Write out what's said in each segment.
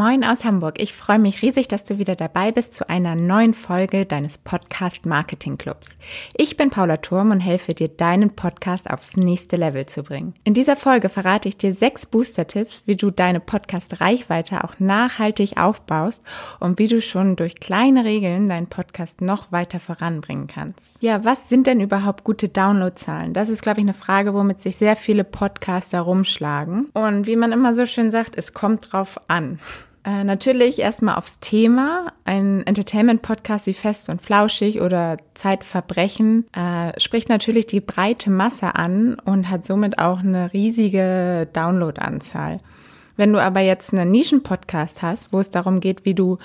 Moin aus Hamburg. Ich freue mich riesig, dass du wieder dabei bist zu einer neuen Folge deines Podcast Marketing Clubs. Ich bin Paula Turm und helfe dir, deinen Podcast aufs nächste Level zu bringen. In dieser Folge verrate ich dir sechs Booster-Tipps, wie du deine Podcast-Reichweite auch nachhaltig aufbaust und wie du schon durch kleine Regeln deinen Podcast noch weiter voranbringen kannst. Ja, was sind denn überhaupt gute Downloadzahlen? Das ist, glaube ich, eine Frage, womit sich sehr viele Podcaster rumschlagen. Und wie man immer so schön sagt, es kommt drauf an. Äh, natürlich erstmal aufs Thema. Ein Entertainment-Podcast wie Fest und Flauschig oder Zeitverbrechen äh, spricht natürlich die breite Masse an und hat somit auch eine riesige Downloadanzahl. Wenn du aber jetzt einen Nischen-Podcast hast, wo es darum geht, wie du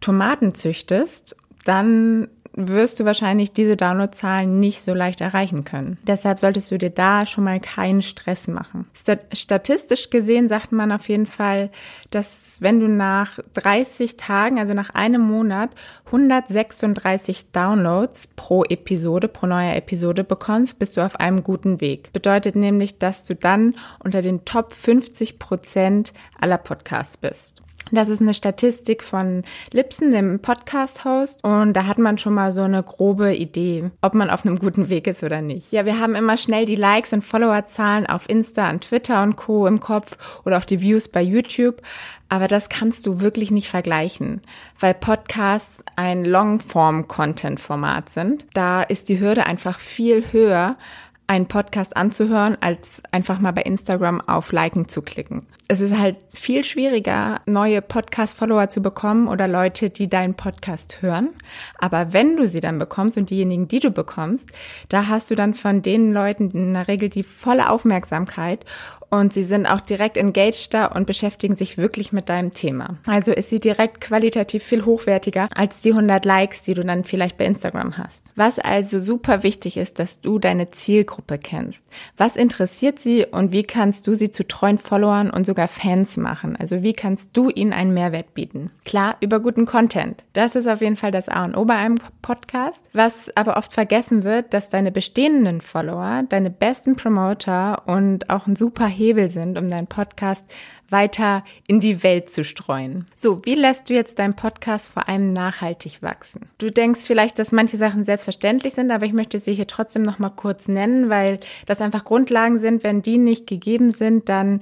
Tomaten züchtest, dann wirst du wahrscheinlich diese Downloadzahlen nicht so leicht erreichen können. Deshalb solltest du dir da schon mal keinen Stress machen. Statistisch gesehen sagt man auf jeden Fall, dass wenn du nach 30 Tagen, also nach einem Monat, 136 Downloads pro Episode, pro neue Episode bekommst, bist du auf einem guten Weg. Bedeutet nämlich, dass du dann unter den Top 50 Prozent aller Podcasts bist. Das ist eine Statistik von Lipsen, dem Podcast-Host. Und da hat man schon mal so eine grobe Idee, ob man auf einem guten Weg ist oder nicht. Ja, wir haben immer schnell die Likes und Followerzahlen auf Insta und Twitter und Co. im Kopf oder auch die Views bei YouTube. Aber das kannst du wirklich nicht vergleichen, weil Podcasts ein Longform-Content-Format sind. Da ist die Hürde einfach viel höher, einen Podcast anzuhören, als einfach mal bei Instagram auf Liken zu klicken. Es ist halt viel schwieriger, neue Podcast-Follower zu bekommen oder Leute, die deinen Podcast hören. Aber wenn du sie dann bekommst und diejenigen, die du bekommst, da hast du dann von den Leuten in der Regel die volle Aufmerksamkeit und sie sind auch direkt engaged da und beschäftigen sich wirklich mit deinem Thema. Also ist sie direkt qualitativ viel hochwertiger als die 100 Likes, die du dann vielleicht bei Instagram hast. Was also super wichtig ist, dass du deine Zielgruppe kennst. Was interessiert sie und wie kannst du sie zu treuen Followern und sogar Fans machen? Also wie kannst du ihnen einen Mehrwert bieten? Klar, über guten Content. Das ist auf jeden Fall das A und O bei einem Podcast. Was aber oft vergessen wird, dass deine bestehenden Follower, deine besten Promoter und auch ein super Hebel sind, um deinen Podcast weiter in die Welt zu streuen. So, wie lässt du jetzt deinen Podcast vor allem nachhaltig wachsen? Du denkst vielleicht, dass manche Sachen selbstverständlich sind, aber ich möchte sie hier trotzdem noch mal kurz nennen, weil das einfach Grundlagen sind. Wenn die nicht gegeben sind, dann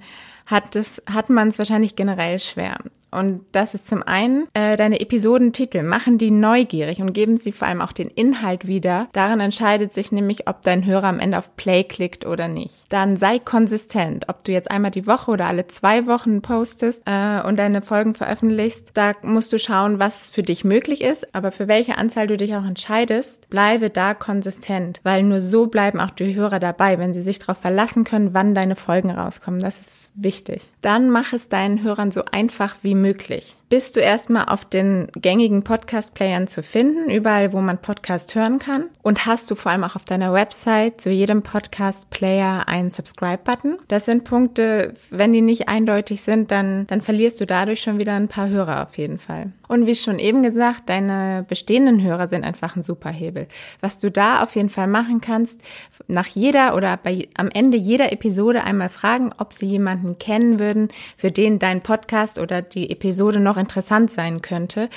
hat es, hat man es wahrscheinlich generell schwer. Und das ist zum einen äh, deine Episodentitel. Machen die neugierig und geben sie vor allem auch den Inhalt wieder. Darin entscheidet sich nämlich, ob dein Hörer am Ende auf Play klickt oder nicht. Dann sei konsistent. Ob du jetzt einmal die Woche oder alle zwei Wochen postest äh, und deine Folgen veröffentlichst, da musst du schauen, was für dich möglich ist. Aber für welche Anzahl du dich auch entscheidest, bleibe da konsistent. Weil nur so bleiben auch die Hörer dabei, wenn sie sich darauf verlassen können, wann deine Folgen rauskommen. Das ist wichtig. Dann mach es deinen Hörern so einfach wie möglich bist du erstmal auf den gängigen Podcast-Playern zu finden, überall, wo man Podcast hören kann. Und hast du vor allem auch auf deiner Website zu jedem Podcast-Player einen Subscribe-Button. Das sind Punkte, wenn die nicht eindeutig sind, dann, dann verlierst du dadurch schon wieder ein paar Hörer auf jeden Fall. Und wie schon eben gesagt, deine bestehenden Hörer sind einfach ein super Hebel. Was du da auf jeden Fall machen kannst, nach jeder oder bei, am Ende jeder Episode einmal fragen, ob sie jemanden kennen würden, für den dein Podcast oder die Episode noch interessant sein könnte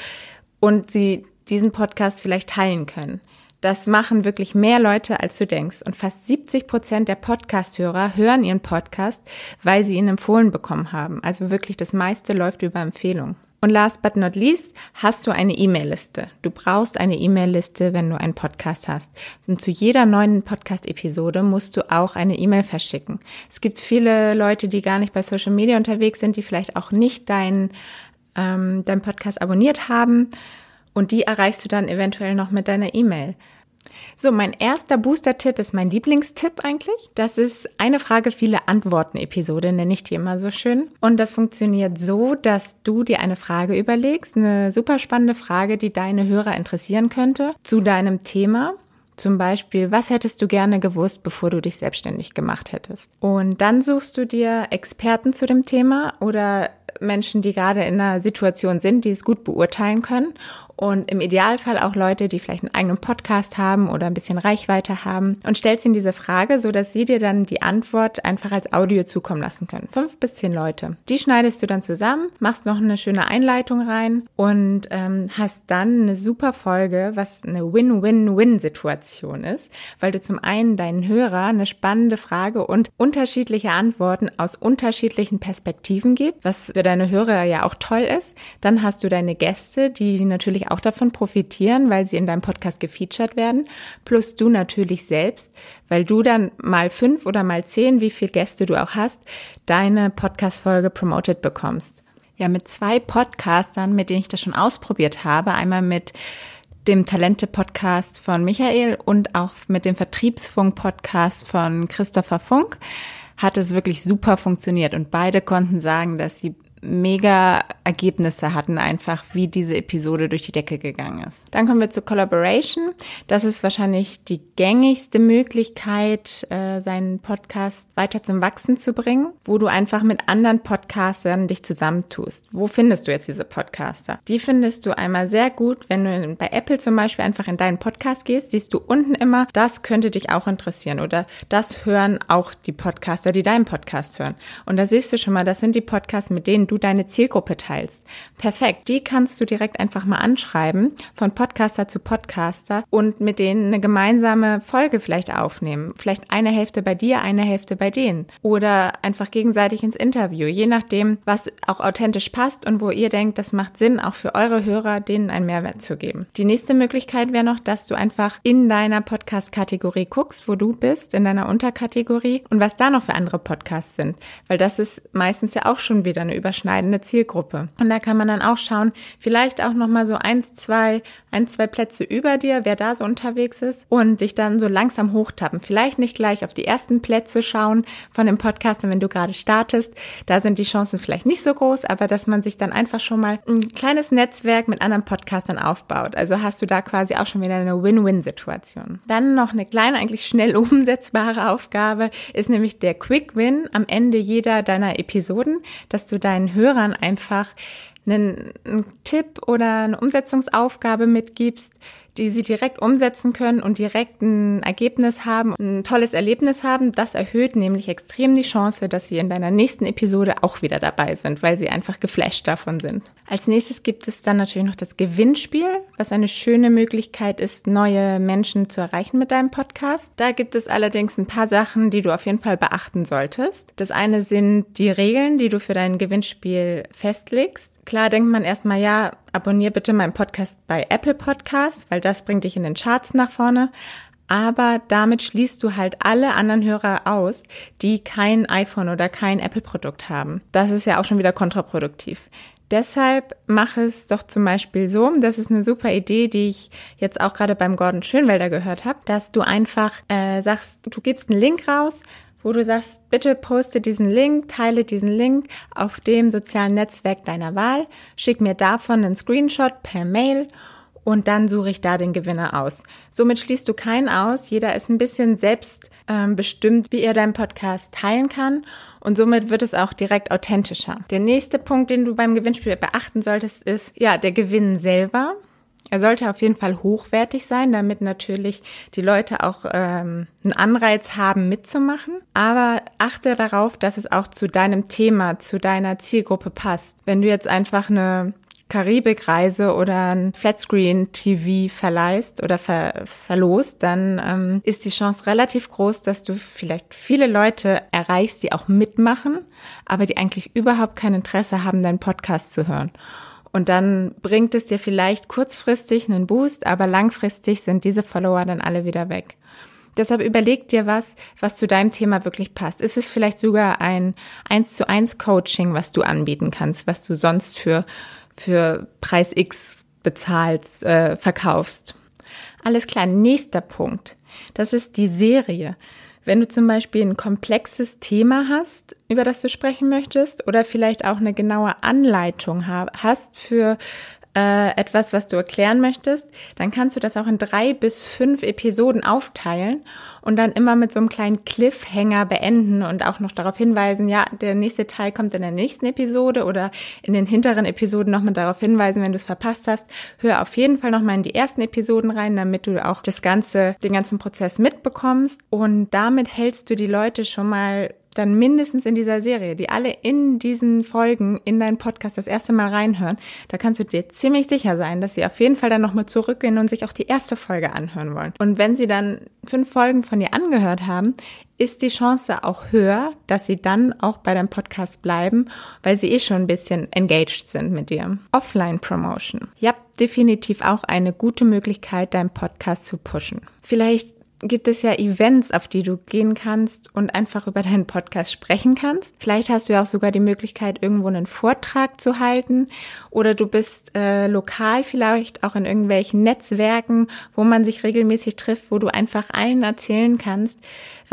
und sie diesen Podcast vielleicht teilen können. Das machen wirklich mehr Leute, als du denkst. Und fast 70 Prozent der Podcast-Hörer hören ihren Podcast, weil sie ihn empfohlen bekommen haben. Also wirklich das meiste läuft über Empfehlung. Und last but not least hast du eine E-Mail-Liste. Du brauchst eine E-Mail-Liste, wenn du einen Podcast hast. Und zu jeder neuen Podcast-Episode musst du auch eine E-Mail verschicken. Es gibt viele Leute, die gar nicht bei Social Media unterwegs sind, die vielleicht auch nicht deinen ähm, deinen Podcast abonniert haben und die erreichst du dann eventuell noch mit deiner E-Mail. So, mein erster Booster-Tipp ist mein Lieblingstipp eigentlich. Das ist eine Frage, viele Antworten-Episode, nenne ich die immer so schön. Und das funktioniert so, dass du dir eine Frage überlegst, eine super spannende Frage, die deine Hörer interessieren könnte, zu deinem Thema. Zum Beispiel, was hättest du gerne gewusst, bevor du dich selbstständig gemacht hättest? Und dann suchst du dir Experten zu dem Thema oder Menschen, die gerade in einer Situation sind, die es gut beurteilen können und im Idealfall auch Leute, die vielleicht einen eigenen Podcast haben oder ein bisschen Reichweite haben und stellst ihnen diese Frage, so dass sie dir dann die Antwort einfach als Audio zukommen lassen können. Fünf bis zehn Leute. Die schneidest du dann zusammen, machst noch eine schöne Einleitung rein und ähm, hast dann eine super Folge, was eine Win-Win-Win-Situation ist, weil du zum einen deinen Hörer eine spannende Frage und unterschiedliche Antworten aus unterschiedlichen Perspektiven gibst, was für deine Hörer ja auch toll ist. Dann hast du deine Gäste, die natürlich auch davon profitieren, weil sie in deinem Podcast gefeatured werden, plus du natürlich selbst, weil du dann mal fünf oder mal zehn, wie viele Gäste du auch hast, deine Podcast-Folge promoted bekommst. Ja, mit zwei Podcastern, mit denen ich das schon ausprobiert habe, einmal mit dem Talente-Podcast von Michael und auch mit dem Vertriebsfunk-Podcast von Christopher Funk. Hat es wirklich super funktioniert. Und beide konnten sagen, dass sie mega Ergebnisse hatten, einfach wie diese Episode durch die Decke gegangen ist. Dann kommen wir zur Collaboration. Das ist wahrscheinlich die gängigste Möglichkeit, äh, seinen Podcast weiter zum Wachsen zu bringen, wo du einfach mit anderen Podcastern dich zusammentust. Wo findest du jetzt diese Podcaster? Die findest du einmal sehr gut, wenn du bei Apple zum Beispiel einfach in deinen Podcast gehst, siehst du unten immer, das könnte dich auch interessieren oder das hören auch die Podcaster, die deinen Podcast hören. Und da siehst du schon mal, das sind die Podcasts, mit denen du du deine Zielgruppe teilst. Perfekt. Die kannst du direkt einfach mal anschreiben, von Podcaster zu Podcaster und mit denen eine gemeinsame Folge vielleicht aufnehmen. Vielleicht eine Hälfte bei dir, eine Hälfte bei denen. Oder einfach gegenseitig ins Interview. Je nachdem, was auch authentisch passt und wo ihr denkt, das macht Sinn, auch für eure Hörer, denen einen Mehrwert zu geben. Die nächste Möglichkeit wäre noch, dass du einfach in deiner Podcast-Kategorie guckst, wo du bist, in deiner Unterkategorie und was da noch für andere Podcasts sind. Weil das ist meistens ja auch schon wieder eine Überschneidung überschneidende Zielgruppe. Und da kann man dann auch schauen, vielleicht auch nochmal so eins, zwei, ein, zwei Plätze über dir, wer da so unterwegs ist und dich dann so langsam hochtappen. Vielleicht nicht gleich auf die ersten Plätze schauen von dem Podcast, wenn du gerade startest. Da sind die Chancen vielleicht nicht so groß, aber dass man sich dann einfach schon mal ein kleines Netzwerk mit anderen Podcastern aufbaut. Also hast du da quasi auch schon wieder eine Win-Win-Situation. Dann noch eine kleine, eigentlich schnell umsetzbare Aufgabe ist nämlich der Quick Win am Ende jeder deiner Episoden, dass du deinen Hörern einfach einen, einen Tipp oder eine Umsetzungsaufgabe mitgibst, die sie direkt umsetzen können und direkt ein Ergebnis haben, ein tolles Erlebnis haben. Das erhöht nämlich extrem die Chance, dass sie in deiner nächsten Episode auch wieder dabei sind, weil sie einfach geflasht davon sind. Als nächstes gibt es dann natürlich noch das Gewinnspiel, was eine schöne Möglichkeit ist, neue Menschen zu erreichen mit deinem Podcast. Da gibt es allerdings ein paar Sachen, die du auf jeden Fall beachten solltest. Das eine sind die Regeln, die du für dein Gewinnspiel festlegst. Klar denkt man erstmal, ja, abonnier bitte meinen Podcast bei Apple Podcast, weil das bringt dich in den Charts nach vorne. Aber damit schließt du halt alle anderen Hörer aus, die kein iPhone oder kein Apple-Produkt haben. Das ist ja auch schon wieder kontraproduktiv. Deshalb mach es doch zum Beispiel so, das ist eine super Idee, die ich jetzt auch gerade beim Gordon Schönwelder gehört habe, dass du einfach äh, sagst, du gibst einen Link raus wo du sagst, bitte poste diesen Link, teile diesen Link auf dem sozialen Netzwerk deiner Wahl, schick mir davon einen Screenshot per Mail und dann suche ich da den Gewinner aus. Somit schließt du keinen aus. Jeder ist ein bisschen selbst ähm, bestimmt, wie er deinen Podcast teilen kann. Und somit wird es auch direkt authentischer. Der nächste Punkt, den du beim Gewinnspiel beachten solltest, ist ja der Gewinn selber. Er sollte auf jeden Fall hochwertig sein, damit natürlich die Leute auch ähm, einen Anreiz haben, mitzumachen. Aber achte darauf, dass es auch zu deinem Thema, zu deiner Zielgruppe passt. Wenn du jetzt einfach eine Karibikreise oder ein Flatscreen-TV verleihst oder ver verlost, dann ähm, ist die Chance relativ groß, dass du vielleicht viele Leute erreichst, die auch mitmachen, aber die eigentlich überhaupt kein Interesse haben, deinen Podcast zu hören. Und dann bringt es dir vielleicht kurzfristig einen Boost, aber langfristig sind diese Follower dann alle wieder weg. Deshalb überleg dir was, was zu deinem Thema wirklich passt. Ist es vielleicht sogar ein 1 zu 1 Coaching, was du anbieten kannst, was du sonst für, für Preis X bezahlst, äh, verkaufst? Alles klar, nächster Punkt. Das ist die Serie. Wenn du zum Beispiel ein komplexes Thema hast, über das du sprechen möchtest, oder vielleicht auch eine genaue Anleitung hast für äh, etwas, was du erklären möchtest, dann kannst du das auch in drei bis fünf Episoden aufteilen und dann immer mit so einem kleinen Cliffhanger beenden und auch noch darauf hinweisen, ja, der nächste Teil kommt in der nächsten Episode oder in den hinteren Episoden nochmal darauf hinweisen, wenn du es verpasst hast. Hör auf jeden Fall nochmal in die ersten Episoden rein, damit du auch das ganze, den ganzen Prozess mitbekommst und damit hältst du die Leute schon mal dann mindestens in dieser Serie, die alle in diesen Folgen in deinen Podcast das erste Mal reinhören, da kannst du dir ziemlich sicher sein, dass sie auf jeden Fall dann nochmal zurückgehen und sich auch die erste Folge anhören wollen. Und wenn sie dann fünf Folgen von dir angehört haben, ist die Chance auch höher, dass sie dann auch bei deinem Podcast bleiben, weil sie eh schon ein bisschen engaged sind mit dir. Offline Promotion. Ja, definitiv auch eine gute Möglichkeit, deinen Podcast zu pushen. Vielleicht gibt es ja Events, auf die du gehen kannst und einfach über deinen Podcast sprechen kannst. Vielleicht hast du ja auch sogar die Möglichkeit, irgendwo einen Vortrag zu halten oder du bist äh, lokal vielleicht auch in irgendwelchen Netzwerken, wo man sich regelmäßig trifft, wo du einfach allen erzählen kannst,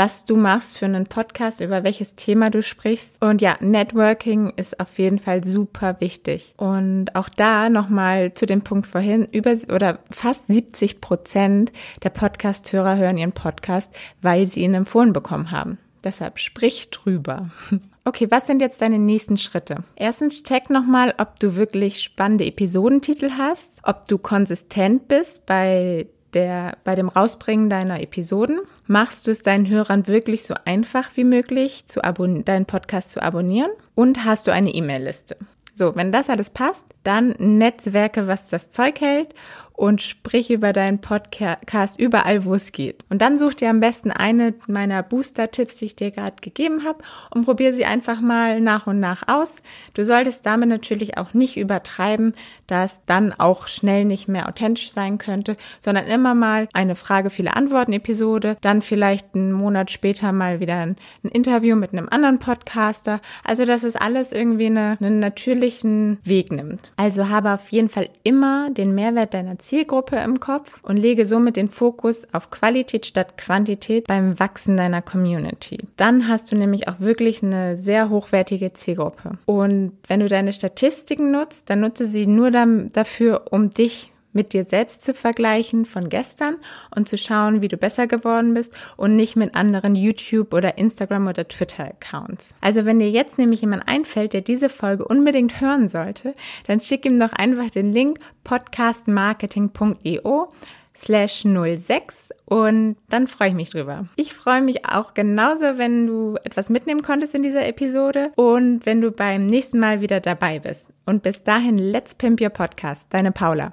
was du machst für einen Podcast, über welches Thema du sprichst. Und ja, Networking ist auf jeden Fall super wichtig. Und auch da nochmal zu dem Punkt vorhin, über oder fast 70 Prozent der Podcast-Hörer hören ihren Podcast, weil sie ihn empfohlen bekommen haben. Deshalb sprich drüber. Okay, was sind jetzt deine nächsten Schritte? Erstens check nochmal, ob du wirklich spannende Episodentitel hast, ob du konsistent bist bei der, bei dem Rausbringen deiner Episoden machst du es deinen Hörern wirklich so einfach wie möglich, zu deinen Podcast zu abonnieren und hast du eine E-Mail-Liste. So, wenn das alles passt, dann Netzwerke, was das Zeug hält und sprich über deinen Podcast überall, wo es geht. Und dann such dir am besten eine meiner Booster-Tipps, die ich dir gerade gegeben habe und probier sie einfach mal nach und nach aus. Du solltest damit natürlich auch nicht übertreiben, dass dann auch schnell nicht mehr authentisch sein könnte, sondern immer mal eine Frage, viele Antworten Episode, dann vielleicht einen Monat später mal wieder ein, ein Interview mit einem anderen Podcaster. Also, dass es alles irgendwie eine, einen natürlichen Weg nimmt. Also habe auf jeden Fall immer den Mehrwert deiner Zielgruppe im Kopf und lege somit den Fokus auf Qualität statt Quantität beim Wachsen deiner Community. Dann hast du nämlich auch wirklich eine sehr hochwertige Zielgruppe. Und wenn du deine Statistiken nutzt, dann nutze sie nur dafür, um dich mit dir selbst zu vergleichen von gestern und zu schauen, wie du besser geworden bist und nicht mit anderen YouTube oder Instagram oder Twitter Accounts. Also wenn dir jetzt nämlich jemand einfällt, der diese Folge unbedingt hören sollte, dann schick ihm doch einfach den Link podcastmarketing.io slash 06 und dann freue ich mich drüber. Ich freue mich auch genauso, wenn du etwas mitnehmen konntest in dieser Episode und wenn du beim nächsten Mal wieder dabei bist. Und bis dahin, let's pimp your podcast. Deine Paula.